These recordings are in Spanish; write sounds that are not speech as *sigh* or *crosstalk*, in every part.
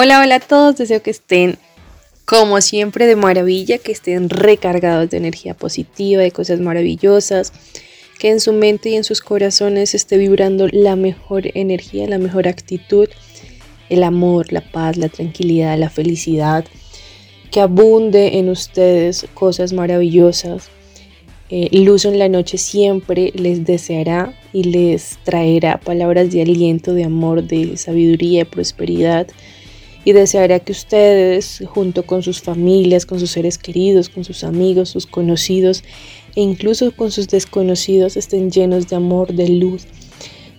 Hola, hola a todos, deseo que estén como siempre de maravilla, que estén recargados de energía positiva, de cosas maravillosas, que en su mente y en sus corazones esté vibrando la mejor energía, la mejor actitud, el amor, la paz, la tranquilidad, la felicidad, que abunde en ustedes cosas maravillosas. Eh, luz en la noche siempre les deseará y les traerá palabras de aliento, de amor, de sabiduría, de prosperidad y deseará que ustedes, junto con sus familias, con sus seres queridos, con sus amigos, sus conocidos e incluso con sus desconocidos, estén llenos de amor, de luz,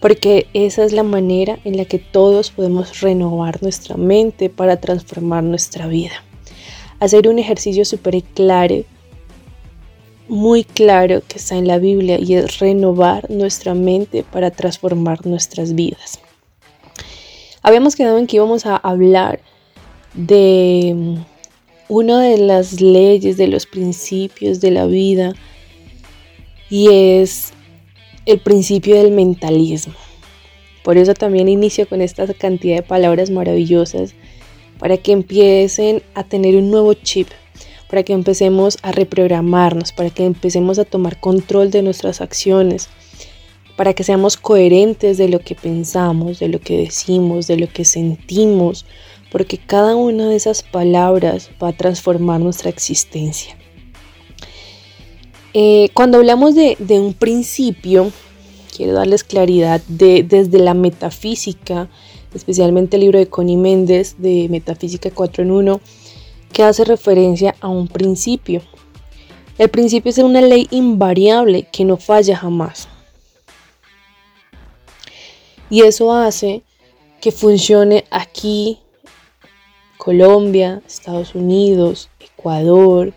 porque esa es la manera en la que todos podemos renovar nuestra mente para transformar nuestra vida. Hacer un ejercicio súper claro, muy claro que está en la Biblia y es renovar nuestra mente para transformar nuestras vidas. Habíamos quedado en que íbamos a hablar de mm, una de las leyes, de los principios de la vida, y es el principio del mentalismo. Por eso también inicio con esta cantidad de palabras maravillosas, para que empiecen a tener un nuevo chip, para que empecemos a reprogramarnos, para que empecemos a tomar control de nuestras acciones, para que seamos coherentes de lo que pensamos, de lo que decimos, de lo que sentimos, porque cada una de esas palabras va a transformar nuestra existencia. Eh, cuando hablamos de, un principio, quiero darles claridad de, desde la metafísica, especialmente el libro de Connie Méndez de Metafísica 4 en 1, que hace referencia a un principio. El principio es una ley invariable que no falla jamás. Y eso hace que funcione aquí, Colombia, Estados Unidos, Ecuador,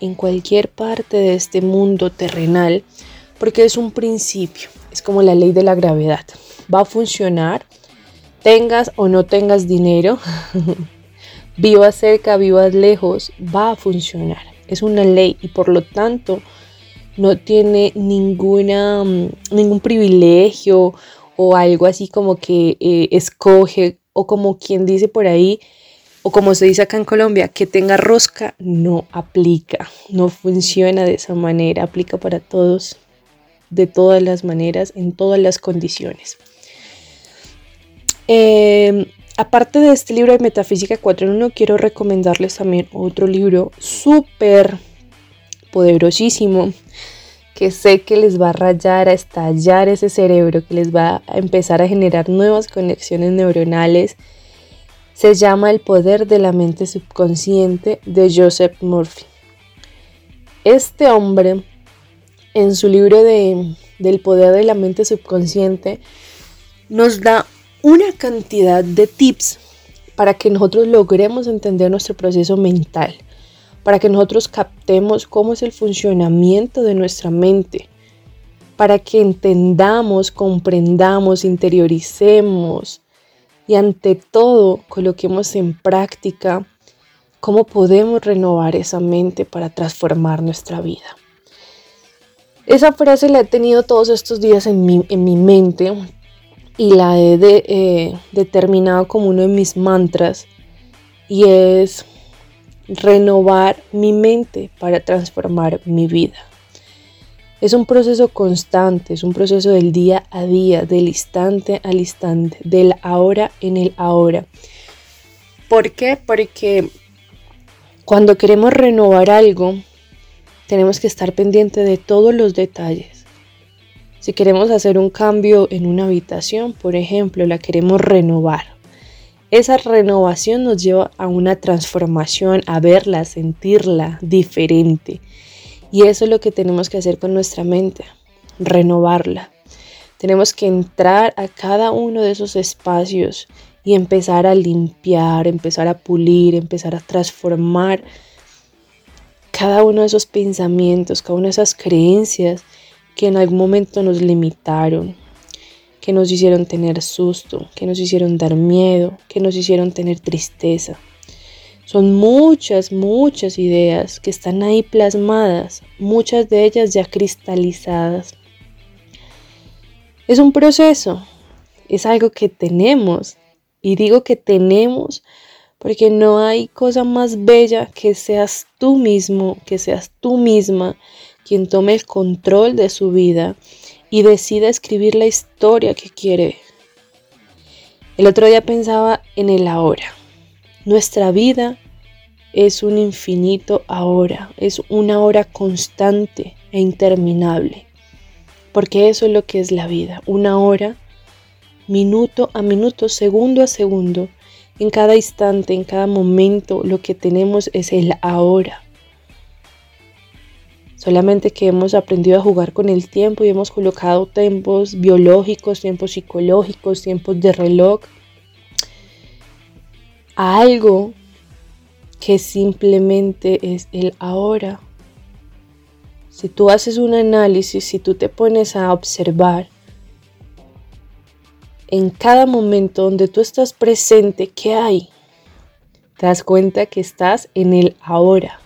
en cualquier parte de este mundo terrenal, porque es un principio, es como la ley de la gravedad. Va a funcionar, tengas o no tengas dinero, *laughs* vivas cerca, vivas lejos, va a funcionar. Es una ley y por lo tanto no tiene ninguna, mm, ningún privilegio o algo así como que eh, escoge o como quien dice por ahí o como se dice acá en Colombia, que tenga rosca, no aplica, no funciona de esa manera, aplica para todos, de todas las maneras, en todas las condiciones. Em, aparte de este libro de Metafísica 4 en 1, quiero recomendarles también otro libro súper poderosísimo que sé que les va a rayar, a estallar ese cerebro, que les va a empezar a generar nuevas conexiones neuronales. Se llama El poder de la mente subconsciente de Joseph Murphy. Este hombre, en su libro de, del poder de la mente subconsciente, nos da una cantidad de tips para que nosotros logremos entender nuestro proceso mental para que nosotros captemos cómo es el funcionamiento de nuestra mente, para que entendamos, comprendamos, interioricemos y ante todo coloquemos en práctica cómo podemos renovar esa mente para transformar nuestra vida. Esa frase la he tenido todos estos días en mi, en mi mente y la he eh, determinado como uno de mis mantras y es renovar mi mente para transformar mi vida. Es un proceso constante, es un proceso del día a día, del instante al instante, del ahora en el ahora. ¿Por qué? Porque cuando queremos renovar algo, tenemos que estar pendiente de todos los detalles. Si queremos hacer un cambio en una habitación, por ejemplo, la queremos renovar. Esa renovación nos lleva a una transformación, a verla, a sentirla diferente. Y eso es lo que tenemos que hacer con nuestra mente, renovarla. Tenemos que entrar a cada uno de esos espacios y empezar a limpiar, empezar a pulir, empezar a transformar cada uno de esos pensamientos, cada una de esas creencias que en algún momento nos limitaron, que nos hicieron tener susto, que nos hicieron dar miedo, que nos hicieron tener tristeza. Son muchas, muchas ideas que están ahí plasmadas, muchas de ellas ya cristalizadas. Es un proceso, es algo que tenemos, y digo que tenemos Porque no hay cosa más bella que seas tú mismo, que seas tú misma quien tome el control de su vida y decida escribir la historia que quiere. El otro día pensaba en el ahora. Nuestra vida es un infinito ahora, es una hora constante e interminable. Porque eso es lo que es la vida, una hora, minuto a minuto, segundo a segundo, en cada instante, en cada momento, lo que tenemos es el ahora. Solamente que hemos aprendido a jugar con el tiempo y hemos colocado tiempos biológicos, tiempos psicológicos, tiempos de reloj a algo que simplemente es el ahora. Si tú haces un análisis, si tú te pones a observar en cada momento donde tú estás presente, ¿qué hay? Te das cuenta que estás en el ahora.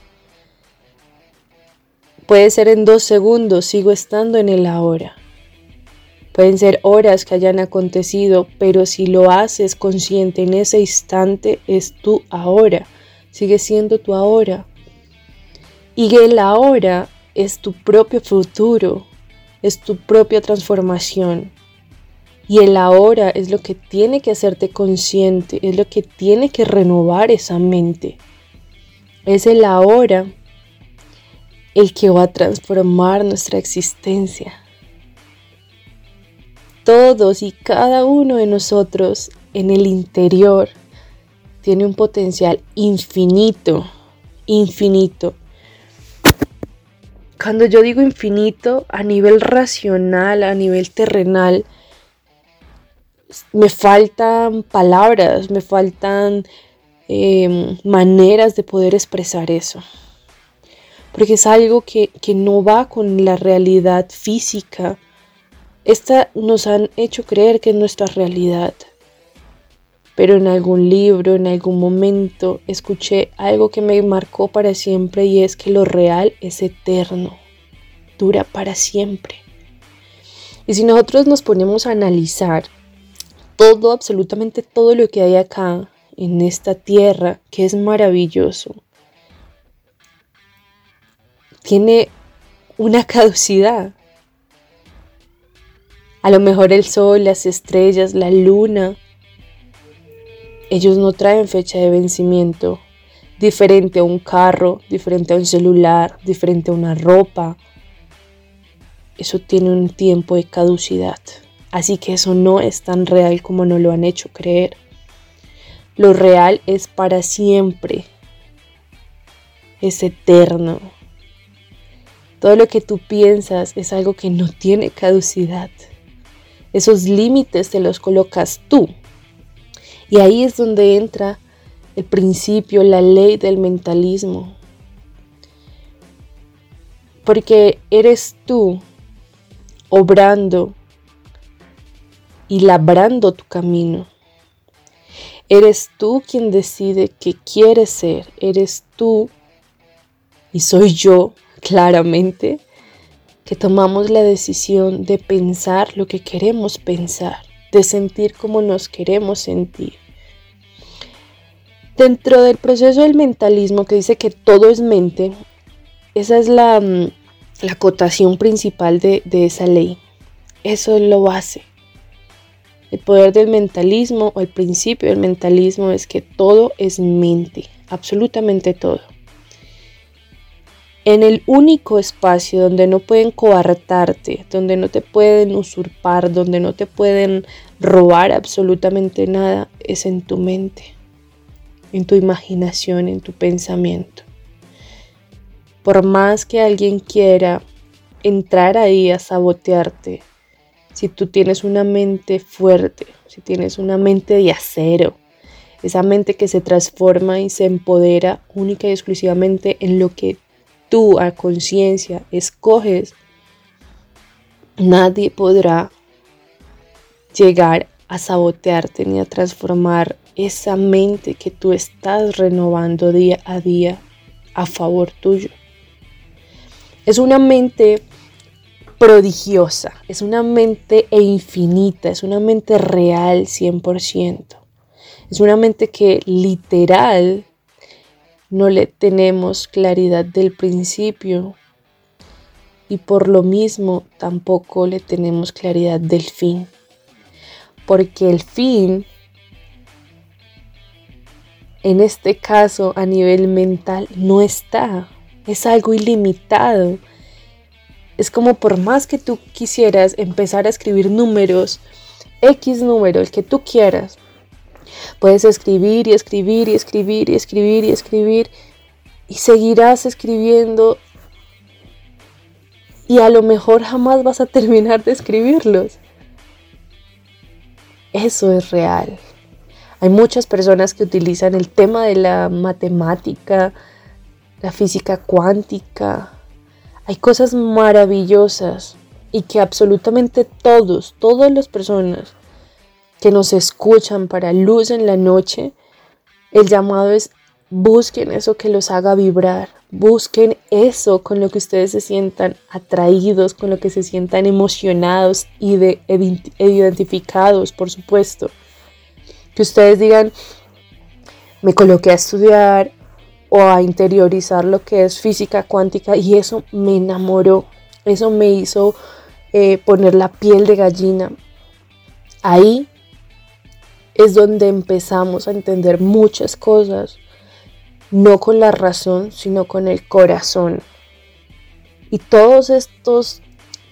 Puede ser en dos segundos, sigo estando en el ahora. Pueden ser horas que hayan acontecido, pero si lo haces consciente en ese instante, es tu ahora. Sigue siendo tu ahora. Y el ahora es tu propio futuro, es tu propia transformación. Y el ahora es lo que tiene que hacerte consciente, es lo que tiene que renovar esa mente. Es el ahora el que va a transformar nuestra existencia. Todos y cada uno de nosotros en el interior tiene un potencial infinito, infinito. Cuando yo digo infinito, a nivel racional, a nivel terrenal, me faltan palabras, me faltan em, maneras de poder expresar eso porque es algo que, no va con la realidad física. Esta nos han hecho creer que es nuestra realidad. Pero en algún libro, en algún momento, escuché algo que me marcó para siempre y es que lo real es eterno, dura para siempre. Y si nosotros nos ponemos a analizar todo, absolutamente todo lo que hay acá, en esta tierra, que es maravilloso, tiene una caducidad. A lo mejor el sol, las estrellas, la luna, ellos no traen fecha de vencimiento, diferente a un carro, diferente a un celular, diferente a una ropa. Eso tiene un tiempo de caducidad. Así que eso no es tan real como nos lo han hecho creer. Lo real es para siempre. Es eterno. Todo lo que tú piensas es algo que no tiene caducidad. Esos límites te los colocas tú. Y ahí es donde entra el principio, la ley del mentalismo. Porque eres tú obrando y labrando tu camino. Eres tú quien decide qué quieres ser. Eres tú y soy yo claramente que tomamos la decisión de pensar lo que queremos pensar, de sentir como nos queremos sentir. Dentro del proceso del mentalismo que dice que todo es mente, esa es la, mm, la acotación principal de, de esa ley. Eso lo hace. El poder del mentalismo o el principio del mentalismo es que todo es mente, absolutamente todo en el único espacio donde no pueden coartarte, donde no te pueden usurpar, donde no te pueden robar absolutamente nada, es en tu mente, en tu imaginación, en tu pensamiento. Por más que alguien quiera entrar ahí a sabotearte, si tú tienes una mente fuerte, si tienes una mente de acero, esa mente que se transforma y se empodera única y exclusivamente en lo que tú a conciencia escoges, nadie podrá llegar a sabotearte ni a transformar esa mente que tú estás renovando día a día a favor tuyo. Es una mente prodigiosa, es una mente e infinita, es una mente real 100%. Es una mente que literal no le tenemos claridad del principio y por lo mismo tampoco le tenemos claridad del fin. Porque el fin, en este caso a nivel mental, no está. Es algo ilimitado. Es como por más que tú quisieras empezar a escribir números, X número, el que tú quieras, Puedes escribir y escribir y escribir y escribir y escribir y seguirás escribiendo y a lo mejor jamás vas a terminar de escribirlos. Eso es real. Hay muchas personas que utilizan el tema de la matemática, la física cuántica. Hay cosas maravillosas y que absolutamente todos, todas las personas que nos escuchan para luz en la noche, el llamado es busquen eso que los haga vibrar, busquen eso con lo que ustedes se sientan atraídos, con lo que se sientan emocionados y de, identificados, por supuesto. Que ustedes digan, me coloqué a estudiar o a interiorizar lo que es física cuántica y eso me enamoró, eso me hizo eh, poner la piel de gallina. Ahí es donde empezamos a entender muchas cosas, no con la razón, sino con el corazón. Y todos estos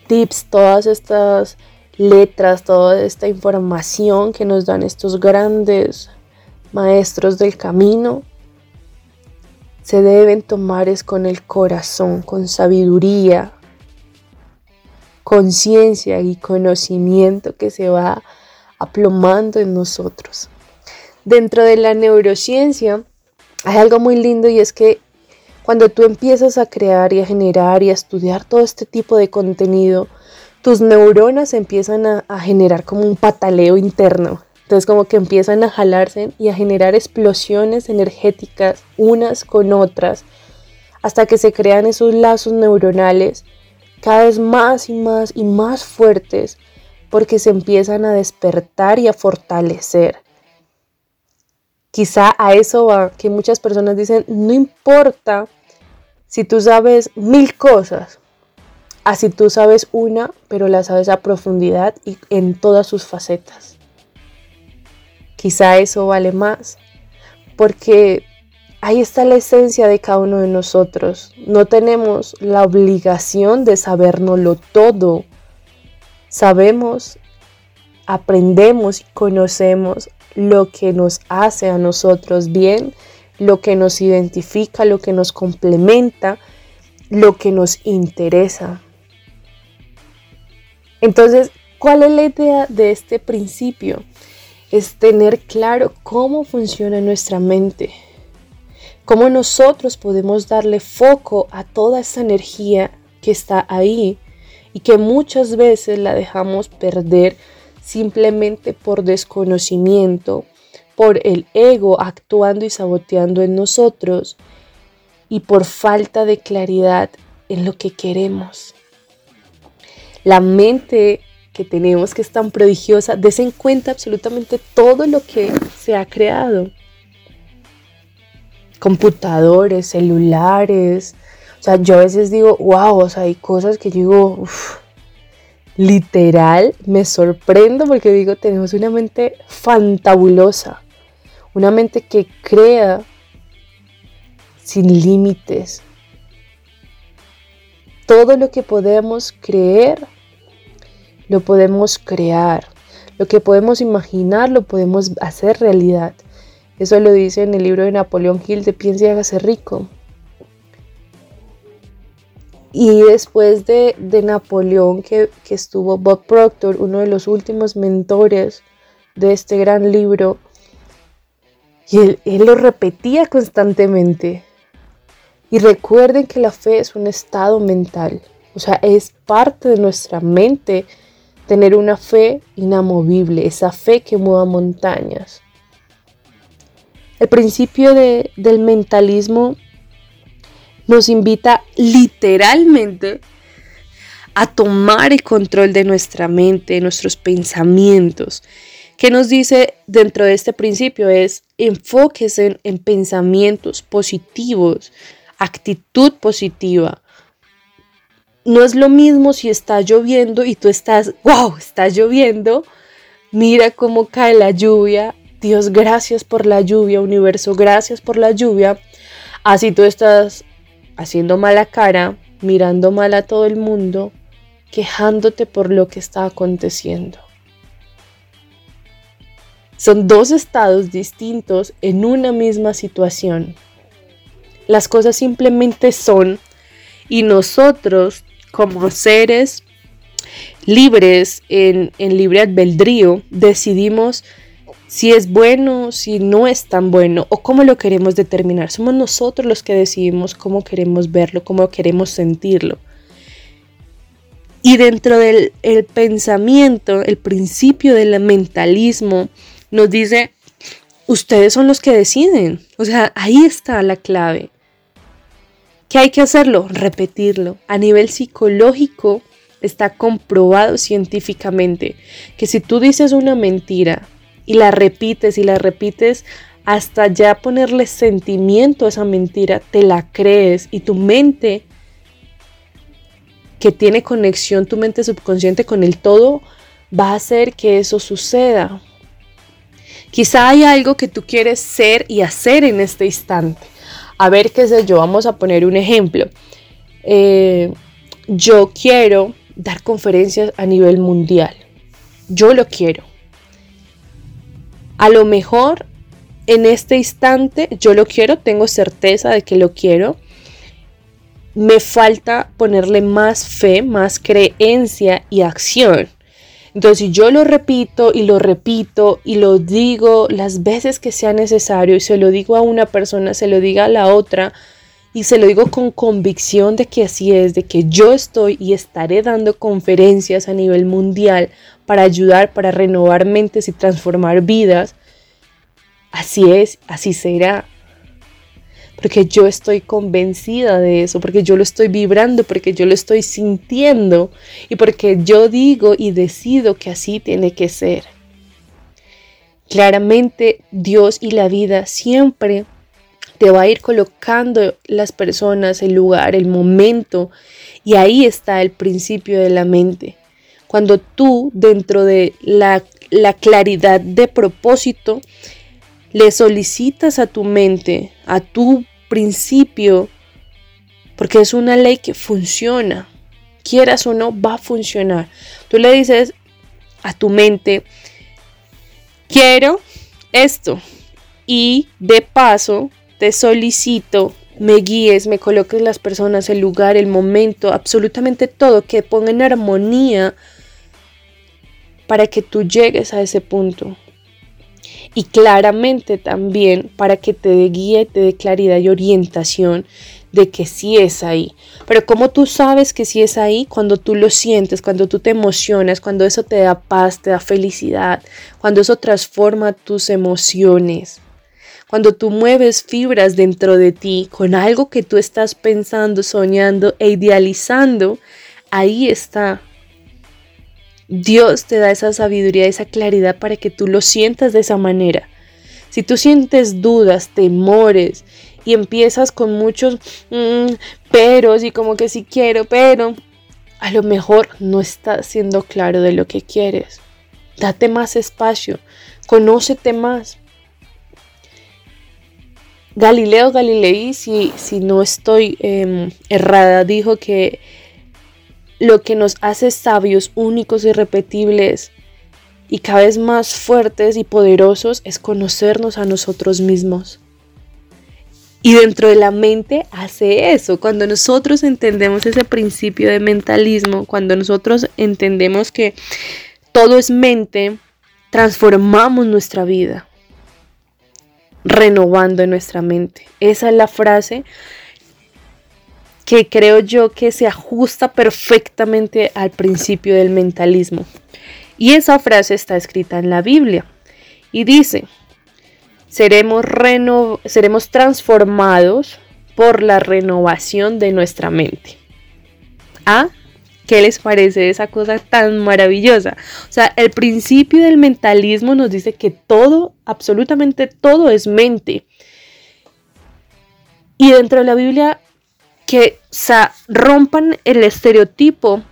tips, todas estas letras, toda esta información que nos dan estos grandes maestros del camino, se deben tomar es con el corazón, con sabiduría, conciencia y conocimiento que se va aplomando en nosotros. Dentro de la neurociencia hay algo muy lindo y es que cuando tú empiezas a crear y a generar y a estudiar todo este tipo de contenido, tus neuronas empiezan a, generar como un pataleo interno. Entonces como que empiezan a jalarse y a generar explosiones energéticas unas con otras hasta que se crean esos lazos neuronales cada vez más y más y más fuertes porque se empiezan a despertar y a fortalecer. Quizá a eso va que muchas personas dicen, no importa si tú sabes mil cosas, así tú sabes una, pero la sabes a profundidad y en todas sus facetas. Quizá eso vale más, porque ahí está la esencia de cada uno de nosotros. No tenemos la obligación de sabernoslo todo sabemos, aprendemos y conocemos lo que nos hace a nosotros bien, lo que nos identifica, lo que nos complementa, lo que nos interesa. Entonces, ¿cuál es la idea de este principio? Es tener claro cómo funciona nuestra mente, cómo nosotros podemos darle foco a toda esa energía que está ahí y que muchas veces la dejamos perder simplemente por desconocimiento, por el ego actuando y saboteando en nosotros y por falta de claridad en lo que queremos. La mente que tenemos que es tan prodigiosa, des en cuenta absolutamente todo lo que se ha creado. Computadores, celulares, sea, yo a veces digo, wow, o sea, hay cosas que yo digo, literal, me sorprendo porque digo, tenemos una mente fantabulosa, una mente que crea sin límites. Todo lo que podemos creer, lo podemos crear. Lo que podemos imaginar, lo podemos hacer realidad. Eso lo dice en el libro de Napoleón Hill de Piensa y hágase rico. Y después de, Napoleón, que, estuvo Bob Proctor, uno de los últimos mentores de este gran libro, y él, él lo repetía constantemente. Y recuerden que la fe es un estado mental, o sea, es parte de nuestra mente tener una fe inamovible, esa fe que mueva montañas. El principio de, del mentalismo nos invita literalmente a tomar el control de nuestra mente, de nuestros pensamientos, ¿Qué nos dice dentro de este principio? Es enfóquese en pensamientos positivos, actitud positiva. No es lo mismo si está lloviendo y tú estás, wow, está lloviendo, mira cómo cae la lluvia, Dios, gracias por la lluvia, universo, gracias por la lluvia. Así tú estás haciendo mala cara, mirando mal a todo el mundo, quejándote por lo que está aconteciendo. Son dos estados distintos en una misma situación. Las cosas simplemente son y nosotros como seres libres en, libre albedrío decidimos si es bueno, si no es tan bueno o cómo lo queremos determinar. Somos nosotros los que decidimos cómo queremos verlo, cómo queremos sentirlo. Y dentro del pensamiento, el principio del mentalismo nos dice, ustedes son los que deciden. O sea, ahí está la clave. ¿Qué hay que hacerlo? Repetirlo. A nivel psicológico está comprobado científicamente que si tú dices una mentira y la repites y la repites hasta ya ponerle sentimiento a esa mentira, te la crees y tu mente que tiene conexión, tu mente subconsciente con el todo, va a hacer que eso suceda. Quizá hay algo que tú quieres ser y hacer en este instante. A ver, qué sé yo, vamos a poner un ejemplo. Eh, yo quiero dar conferencias a nivel mundial. Yo lo quiero. A lo mejor en este instante yo lo quiero, tengo certeza de que lo quiero. Me falta ponerle más fe, más creencia y acción. Entonces, si yo lo repito y lo repito y lo digo las veces que sea necesario y se lo digo a una persona, se lo diga a la otra y se lo digo con convicción de que así es, de que yo estoy y estaré dando conferencias a nivel mundial para ayudar, para renovar mentes y transformar vidas, así es, así será porque yo estoy convencida de eso, porque yo lo estoy vibrando, porque yo lo estoy sintiendo y porque yo digo y decido que así tiene que ser. Claramente Dios y la vida siempre te va a ir colocando las personas, el lugar, el momento y ahí está el principio de la mente. Cuando tú dentro de la, la claridad de propósito le solicitas a tu mente, a tu principio, porque es una ley que funciona, quieras o no, va a funcionar. Tú le dices a tu mente, quiero esto y de paso te solicito me guíes, me coloques las personas, el lugar, el momento, absolutamente todo, que ponga en armonía para que tú llegues a ese punto y claramente también para que te dé guía y te dé claridad y orientación de que sí es ahí. Pero como tú sabes que sí es ahí, cuando tú lo sientes, cuando tú te emocionas, cuando eso te da paz, te da felicidad, cuando eso transforma tus emociones. Cuando tú mueves fibras dentro de ti con algo que tú estás pensando, soñando e idealizando, ahí está Dios te da esa sabiduría, esa claridad para que tú lo sientas de esa manera. Si tú sientes dudas, temores y empiezas con muchos mm, peros y como que sí quiero, pero a lo mejor no estás siendo claro de lo que quieres. Date más espacio, conócete más. Galileo Galilei, si, si no estoy em, errada, dijo que lo que nos hace sabios, únicos, irrepetibles y cada vez más fuertes y poderosos es conocernos a nosotros mismos. Y dentro de la mente hace eso. Cuando nosotros entendemos ese principio de mentalismo, cuando nosotros entendemos que todo es mente, transformamos nuestra vida, renovando nuestra mente. Esa es la frase que creo yo que se ajusta perfectamente al principio del mentalismo. Y esa frase está escrita en la Biblia y dice, seremos, seremos transformados por la renovación de nuestra mente. A ¿Qué les parece esa cosa tan maravillosa? O sea, el principio del mentalismo nos dice que todo, absolutamente todo es mente. Y dentro de la Biblia, que rompan el estereotipo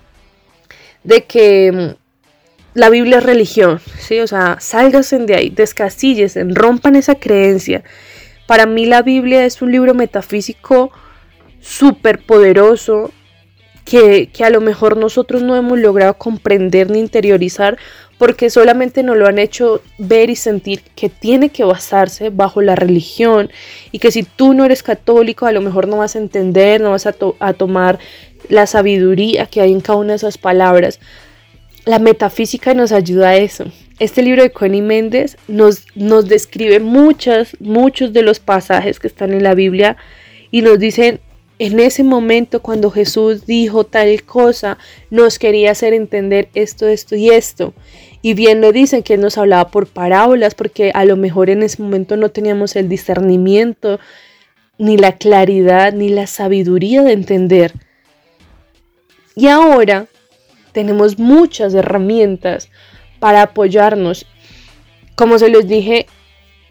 de que mm, la Biblia es religión, ¿sí? O sea, sálganse de ahí, descastillesen, rompan esa creencia. Para mí la Biblia es un libro metafísico súper poderoso, que, a lo mejor nosotros no hemos logrado comprender ni interiorizar porque solamente nos lo han hecho ver y sentir que tiene que basarse bajo la religión y que si tú no eres católico a lo mejor no vas a entender, no vas a, a tomar la sabiduría que hay en cada una de esas palabras. La metafísica nos ayuda a eso. Este libro de Connie Méndez nos, nos describe muchas, muchos de los pasajes que están en la Biblia y nos dicen en ese momento cuando Jesús dijo tal cosa, nos quería hacer entender esto, esto y esto. Y bien lo dicen que nos hablaba por parábolas, porque a lo mejor en ese momento no teníamos el discernimiento, ni la claridad, ni la sabiduría de entender. Y ahora tenemos muchas herramientas para apoyarnos. Como se los dije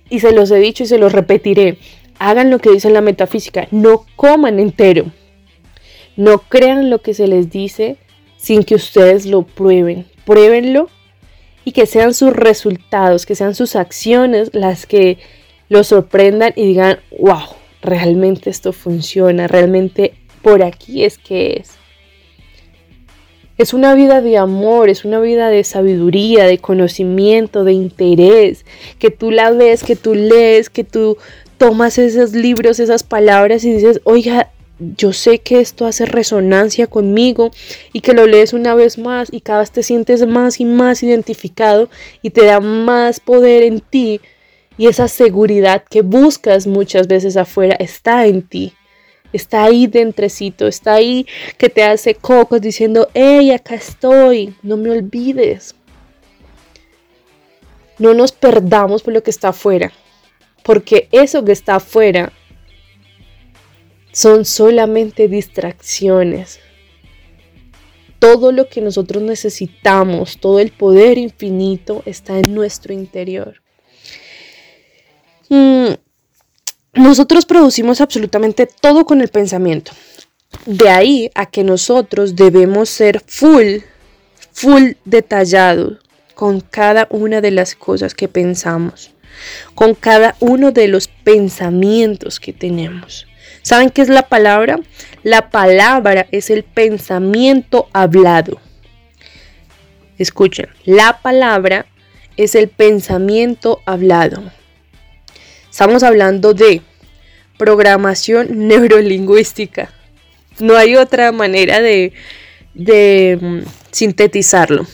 y se los he dicho y se los repetiré, hagan lo que dice la metafísica, no coman entero. No crean lo que se les dice sin que ustedes lo prueben. Pruébenlo y que sean sus resultados, que sean sus acciones las que los sorprendan y digan, wow, realmente esto funciona, realmente por aquí es que es. Es una vida de amor, es una vida de sabiduría, de conocimiento, de interés, que tú la ves, que tú lees, que tú tomas esos libros, esas palabras y dices, oiga, yo sé que esto hace resonancia conmigo y que lo lees una vez más y cada vez te sientes más y más identificado y te da más poder en ti y esa seguridad que buscas muchas veces afuera está en ti. Está ahí dentrecito, está ahí que te hace cocos diciendo, hey, acá estoy, no me olvides. No nos perdamos por lo que está afuera porque eso que está afuera son solamente distracciones. Todo lo que nosotros necesitamos, todo el poder infinito está en nuestro interior. Mm, nosotros producimos absolutamente todo con el pensamiento. De ahí a que nosotros debemos ser full, full detallados con cada una de las cosas que pensamos con cada uno de los pensamientos que tenemos. ¿Saben qué es la palabra? La palabra es el pensamiento hablado. Escuchen, la palabra es el pensamiento hablado. Estamos hablando de programación neurolingüística. No hay otra manera de, de mm, sintetizarlo.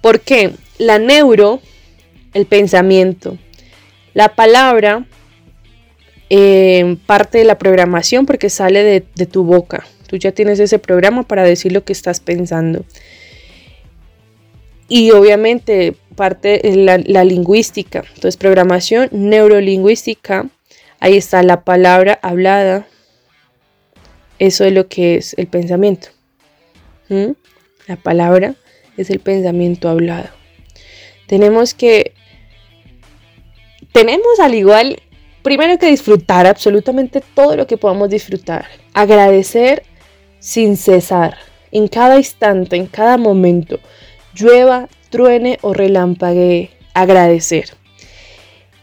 Porque la neuro, el pensamiento, la palabra eh, parte de la programación porque sale de, tu boca. Tú ya tienes ese programa para decir lo que estás pensando. Y obviamente parte la, la lingüística. Entonces, programación neurolingüística. Ahí está la palabra hablada. Eso es lo que es el pensamiento. ¿Mm? La palabra es el pensamiento hablado. Tenemos que tenemos al igual, primero que disfrutar absolutamente todo lo que podamos disfrutar. Agradecer sin cesar, en cada instante, en cada momento. Llueva, truene o relampaguee, agradecer.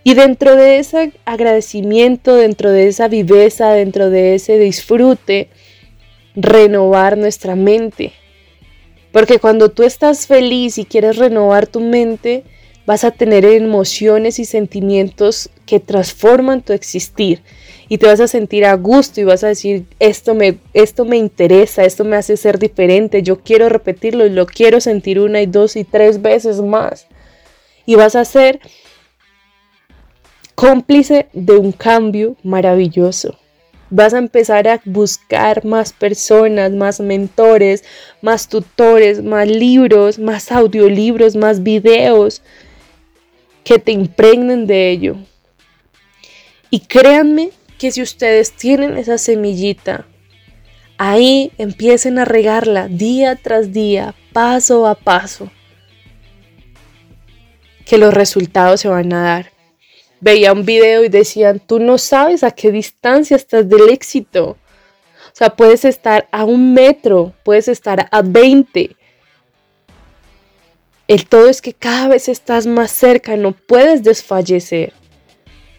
Y dentro de ese agradecimiento, dentro de esa viveza, dentro de ese disfrute, renovar nuestra mente. Porque cuando tú estás feliz y quieres renovar tu mente, vas a tener emociones y sentimientos que transforman tu existir y te vas a sentir a gusto y vas a decir, esto me, esto me interesa, esto me hace ser diferente, yo quiero repetirlo y lo quiero sentir una y dos y tres veces más. Y vas a ser cómplice de un cambio maravilloso. Vas a empezar a buscar más personas, más mentores, más tutores, más libros, más audiolibros, más videos, que te impregnen de ello. Y créanme que si ustedes tienen esa semillita Ahí empiecen a regarla día tras día, paso a paso, que los resultados se van a dar. Veía un video y decían, tú no sabes a qué distancia estás del éxito. O sea, puedes estar a un metro, puedes estar a 20. El todo es que cada vez estás más cerca, no puedes desfallecer.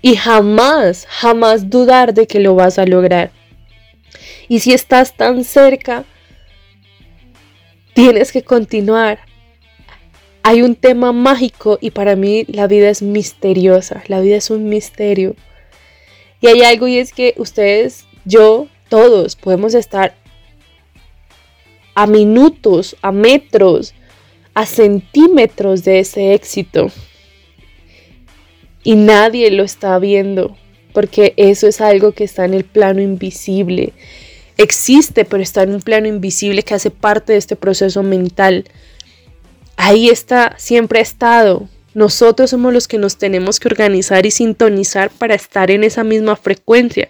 Y jamás, jamás dudar de que lo vas a lograr. Y si estás tan cerca, tienes que continuar. Hay un tema mágico y para mí la vida es misteriosa, la vida es un misterio. Y hay algo y es que ustedes, yo, todos podemos estar a minutos, a metros, a centímetros de ese éxito. Y nadie lo está viendo, porque eso es algo que está en el plano invisible. Existe, pero está en un plano invisible que hace parte de este proceso mental. Ahí está, siempre ha estado. Nosotros somos los que nos tenemos que organizar y sintonizar para estar en esa misma frecuencia.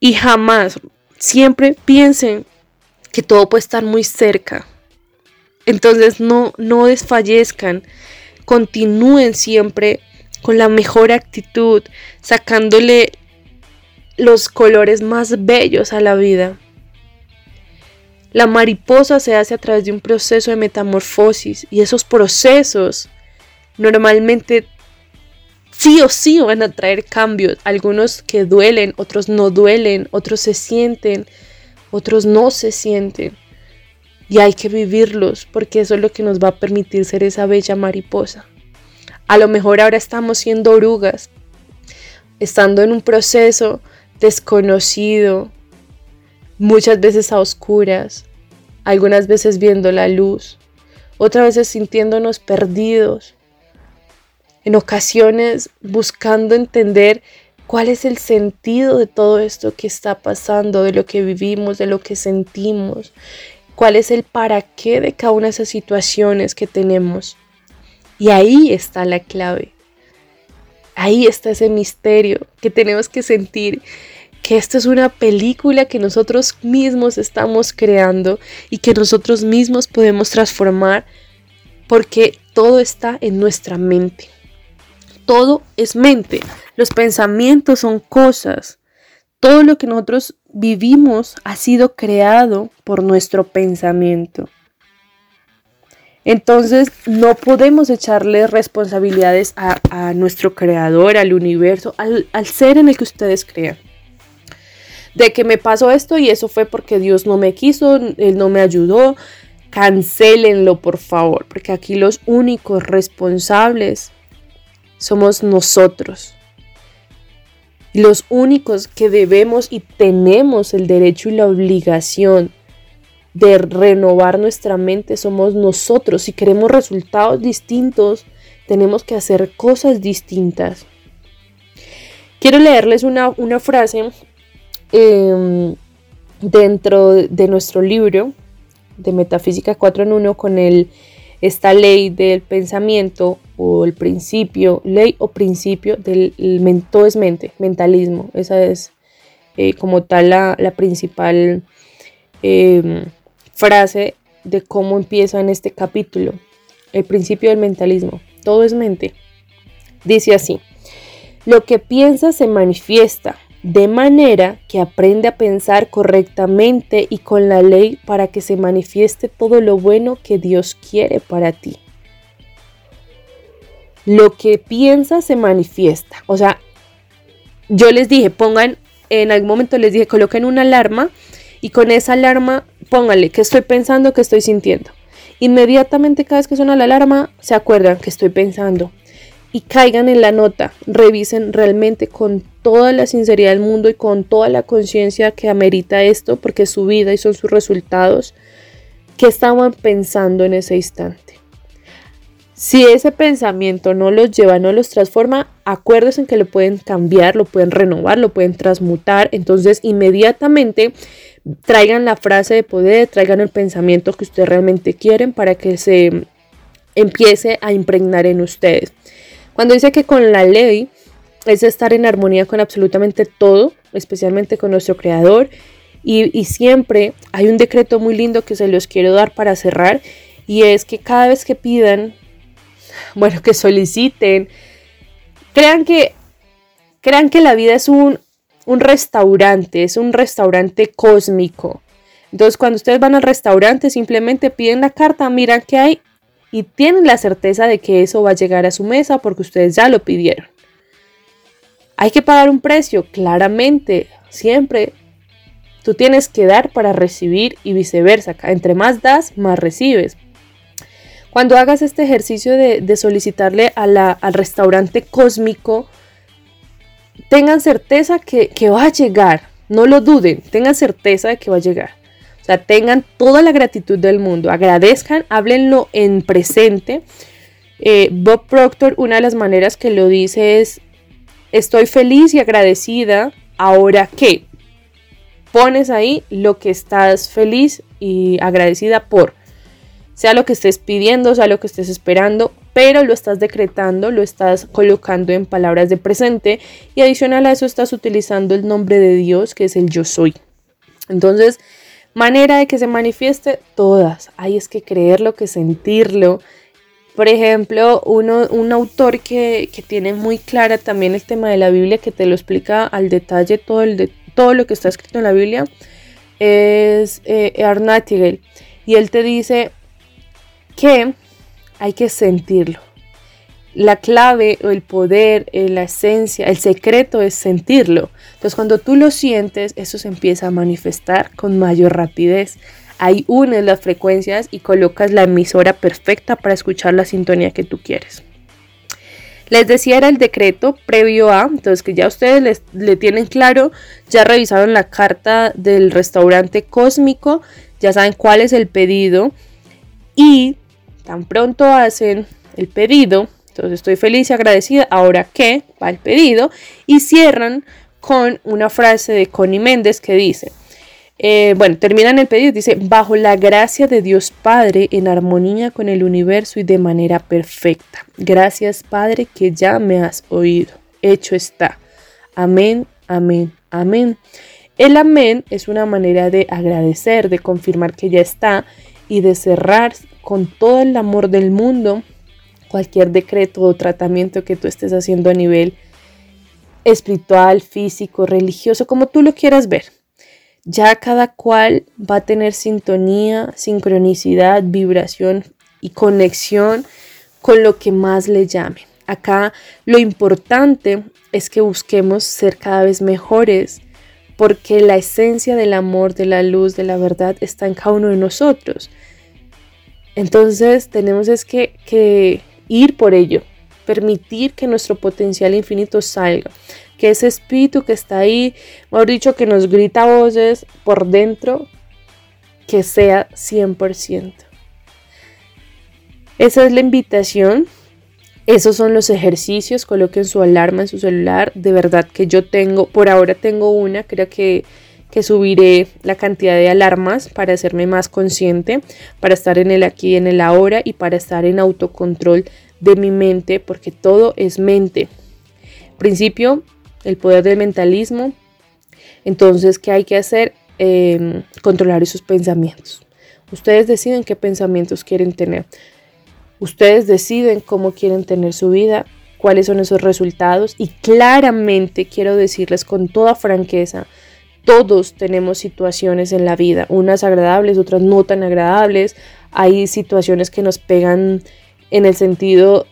Y jamás, siempre piensen que todo puede estar muy cerca. Entonces no, no desfallezcan, continúen siempre con la mejor actitud, sacándole los colores más bellos a la vida. La mariposa se hace a través de un proceso de metamorfosis y esos procesos normalmente sí o sí van a traer cambios, algunos que duelen, otros no duelen, otros se sienten, otros no se sienten. Y hay que vivirlos porque eso es lo que nos va a permitir ser esa bella mariposa. A lo mejor ahora estamos siendo orugas, estando en un proceso desconocido, muchas veces a oscuras, algunas veces viendo la luz, otras veces sintiéndonos perdidos, en ocasiones buscando entender cuál es el sentido de todo esto que está pasando, de lo que vivimos, de lo que sentimos, cuál es el para qué de cada una de esas situaciones que tenemos. Y ahí está la clave. Ahí está ese misterio que tenemos que sentir que esta es una película que nosotros mismos estamos creando y que nosotros mismos podemos transformar porque todo está en nuestra mente todo es mente. Los pensamientos son cosas. Todo lo que nosotros vivimos ha sido creado por nuestro pensamiento. Entonces no podemos echarle responsabilidades a, nuestro creador, al universo, al, al ser en el que ustedes crean. De que me pasó esto y eso fue porque Dios no me quiso, Él no me ayudó. Cancélenlo, por favor, porque aquí los únicos responsables somos nosotros. Los únicos que debemos y tenemos el derecho y la obligación de renovar nuestra mente somos nosotros. Si queremos resultados distintos, tenemos que hacer cosas distintas. Quiero leerles una, frase em, dentro de nuestro libro de Metafísica 4 en 1 con el, esta ley del pensamiento o el principio, ley o principio del todo es mente, mentalismo. Esa es eh, como tal la, principal em, frase de cómo empieza en este capítulo. El principio del mentalismo. Todo es mente. Dice así. Lo que piensa se manifiesta de manera que aprende a pensar correctamente y con la ley para que se manifieste todo lo bueno que Dios quiere para ti lo que piensa se manifiesta. O sea, yo les dije, pongan, en algún momento les dije, coloquen una alarma y con esa alarma pónganle qué estoy pensando, qué estoy sintiendo. Inmediatamente cada vez que suena la alarma, se acuerdan que estoy pensando y caigan en la nota, revisen realmente con toda la sinceridad del mundo y con toda la conciencia que amerita esto, porque es su vida y son sus resultados, qué estaban pensando en ese instante. Si ese pensamiento no los lleva, no los transforma, acuérdense que lo pueden cambiar, lo pueden renovar, lo pueden transmutar. Entonces, inmediatamente traigan la frase de poder, traigan el pensamiento que ustedes realmente quieren para que se empiece a impregnar en ustedes. Cuando dice que con la ley es estar en armonía con absolutamente todo, especialmente con nuestro creador Y, siempre hay un decreto muy lindo que se los quiero dar para cerrar y es que cada vez que pidan, bueno, que soliciten, crean que, crean que la vida es un, un restaurante, es un restaurante cósmico. Entonces cuando ustedes van al restaurante simplemente piden la carta, miran qué hay y tienen la certeza de que eso va a llegar a su mesa porque ustedes ya lo pidieron. Hay que pagar un precio, claramente, siempre Tú tienes que dar para recibir y viceversa. Entre más das, más recibes. Cuando hagas este ejercicio de, solicitarle al restaurante cósmico, tengan certeza que, va a llegar. No lo duden, tengan certeza de que va a llegar. O sea, tengan toda la gratitud del mundo. Agradezcan, háblenlo en presente. Eh, Bob Proctor, una de las maneras que lo dice es, estoy feliz y agradecida. Ahora qué? pones ahí lo que estás feliz y agradecida por. Sea lo que estés pidiendo, sea lo que estés esperando, pero lo estás decretando, lo estás colocando en palabras de presente y adicional a eso estás utilizando el nombre de Dios que es el yo soy. Entonces, manera de que se manifieste todas. Hay es que creerlo, que sentirlo. Por ejemplo, uno, un autor que, que, tiene muy clara también el tema de la Biblia, que te lo explica al detalle todo el, de, todo lo que está escrito en la Biblia, es eh, Y él te dice que hay que sentirlo. La clave o el poder, eh, la esencia, el secreto es sentirlo. Entonces cuando tú lo sientes, eso se empieza a manifestar con mayor rapidez. Ahí unes las frecuencias y colocas la emisora perfecta para escuchar la sintonía que tú quieres. Les decía era el decreto previo a, entonces que ya ustedes les, le tienen claro, ya revisaron la carta del restaurante cósmico, ya saben cuál es el pedido y tan pronto hacen el pedido, entonces estoy feliz y agradecida, ahora qué, va el pedido y cierran con una frase de Connie Méndez que dice, eh, bueno, terminan el pedido, dice, bajo la gracia de Dios Padre, en armonía con el universo y de manera perfecta. Gracias Padre que ya me has oído. Hecho está. Amén, amén, amén. El amén es una manera de agradecer, de confirmar que ya está y de cerrar con todo el amor del mundo cualquier decreto o tratamiento que tú estés haciendo a nivel espiritual, físico, religioso, como tú lo quieras ver. Ya cada cual va a tener sintonía, sincronicidad, vibración y conexión con lo que más le llame. Acá lo importante es que busquemos ser cada vez mejores porque la esencia del amor, de la luz, de la verdad está en cada uno de nosotros. Entonces tenemos es que, que ir por ello, permitir que nuestro potencial infinito salga que ese espíritu que está ahí, mejor dicho, que nos grita voces por dentro, que sea 100%. Esa es la invitación. Esos son los ejercicios. Coloquen su alarma en su celular. De verdad que yo tengo, por ahora tengo una, creo que, que subiré la cantidad de alarmas para hacerme más consciente, para estar en el aquí, en el ahora y para estar en autocontrol de mi mente, porque todo es mente. Principio, el poder del mentalismo. Entonces, ¿qué hay que hacer? Em, controlar esos pensamientos. Ustedes deciden qué pensamientos quieren tener. Ustedes deciden cómo quieren tener su vida, cuáles son esos resultados y claramente quiero decirles con toda franqueza, todos tenemos situaciones en la vida, unas agradables, otras no tan agradables. Hay situaciones que nos pegan en el sentido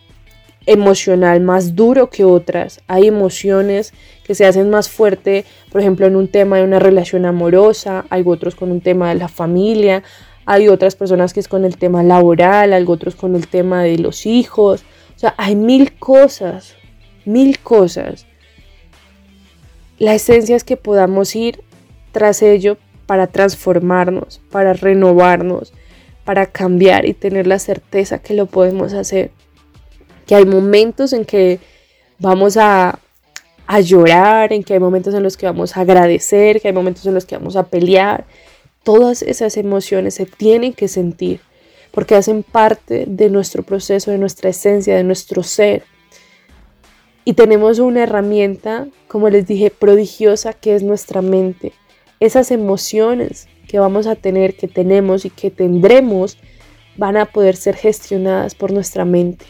emocional más duro que otras. Hay emociones que se hacen más fuerte, por ejemplo, en un tema de una relación amorosa, hay otros con un tema de la familia, hay otras personas que es con el tema laboral, hay otros con el tema de los hijos. O sea, hay mil cosas, mil cosas. La esencia es que podamos ir tras ello para transformarnos, para renovarnos, para cambiar y tener la certeza que lo podemos hacer que hay momentos en que vamos a, llorar, en que hay momentos en los que vamos a agradecer, que hay momentos en los que vamos a pelear. Todas esas emociones se tienen que sentir porque hacen parte de nuestro proceso, de nuestra esencia, de nuestro ser. Y tenemos una herramienta, como les dije, prodigiosa que es nuestra mente. esas emociones que vamos a tener, que tenemos y que tendremos, van a poder ser gestionadas por nuestra mente.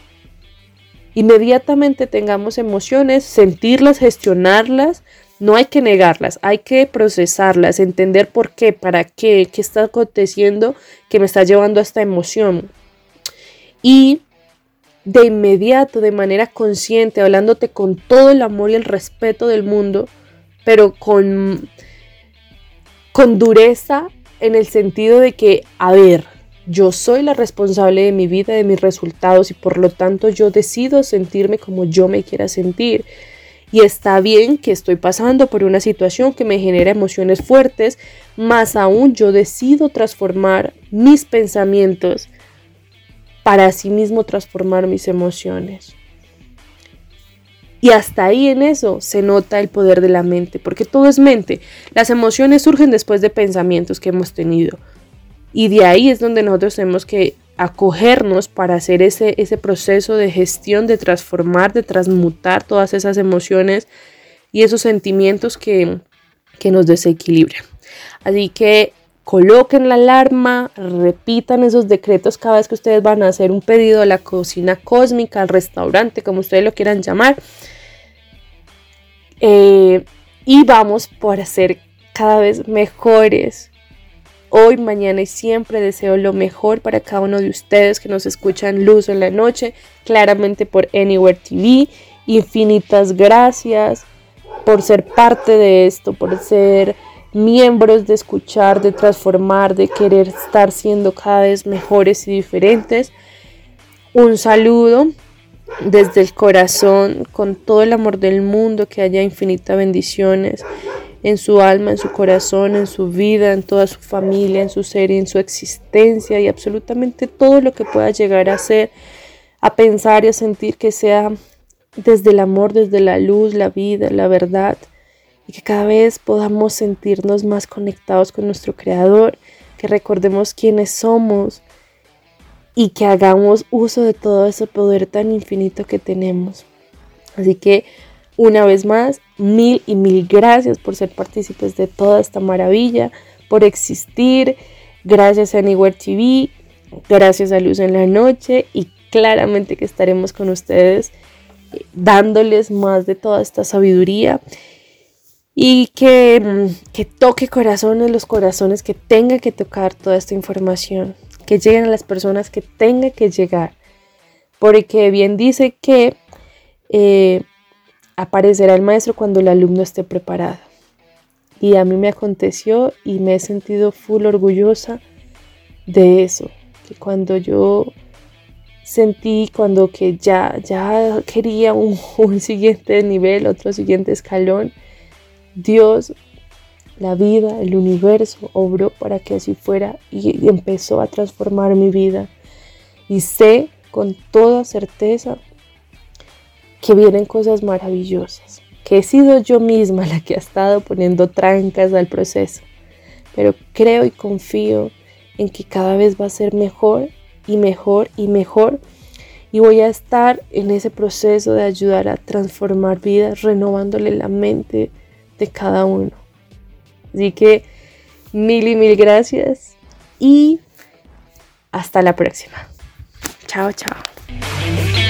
Inmediatamente tengamos emociones, sentirlas, gestionarlas, no hay que negarlas, hay que procesarlas, entender por qué, para qué, qué está aconteciendo que me está llevando a esta emoción. Y de inmediato, de manera consciente, hablándote con todo el amor y el respeto del mundo, pero con, con dureza en el sentido de que, a ver, yo soy la responsable de mi vida, de mis resultados y por lo tanto yo decido sentirme como yo me quiera sentir. Y está bien que estoy pasando por una situación que me genera emociones fuertes, más aún yo decido transformar mis pensamientos para así mismo transformar mis emociones. Y hasta ahí en eso se nota el poder de la mente, porque todo es mente. Las emociones surgen después de pensamientos que hemos tenido. Y de ahí es donde nosotros tenemos que acogernos para hacer ese, ese proceso de gestión, de transformar, de transmutar todas esas emociones y esos sentimientos que, que nos desequilibran. Así que coloquen la alarma, repitan esos decretos cada vez que ustedes van a hacer un pedido a la cocina cósmica, al restaurante, como ustedes lo quieran llamar. Eh, y vamos por ser cada vez mejores, Hoy, mañana y siempre deseo lo mejor para cada uno de ustedes que nos escuchan luz en la noche, claramente por Anywhere TV. Infinitas gracias por ser parte de esto, por ser miembros de escuchar, de transformar, de querer estar siendo cada vez mejores y diferentes. Un saludo desde el corazón, con todo el amor del mundo, que haya infinitas bendiciones en su alma, en su corazón, en su vida, en toda su familia, en su ser en su existencia y absolutamente todo lo que pueda llegar a ser, a pensar y a sentir que sea desde el amor, desde la luz, la vida, la verdad y que cada vez podamos sentirnos más conectados con nuestro Creador, que recordemos quiénes somos y que hagamos uso de todo ese poder tan infinito que tenemos. Así que una vez más, mil y mil gracias por ser partícipes de toda esta maravilla, por existir. Gracias a Anywhere TV, gracias a Luz en la Noche y claramente que estaremos con ustedes eh, dándoles más de toda esta sabiduría y que, mm, que toque corazones, los corazones que tenga que tocar toda esta información, que lleguen a las personas que tenga que llegar. Porque bien dice que eh, aparecerá el maestro cuando el alumno esté preparado. Y a mí me aconteció y me he sentido full orgullosa de eso, que cuando yo sentí cuando que ya, ya quería un, *laughs* un siguiente nivel, otro siguiente escalón, Dios, la vida, el universo obró para que así fuera y empezó a transformar mi vida. Y sé con toda certeza que vienen cosas maravillosas, que he sido yo misma la que ha estado poniendo trancas al proceso, pero creo y confío en que cada vez va a ser mejor y mejor y mejor y voy a estar en ese proceso de ayudar a transformar vidas, renovándole la mente de cada uno. Así que mil y mil gracias y hasta la próxima. Chao, chao.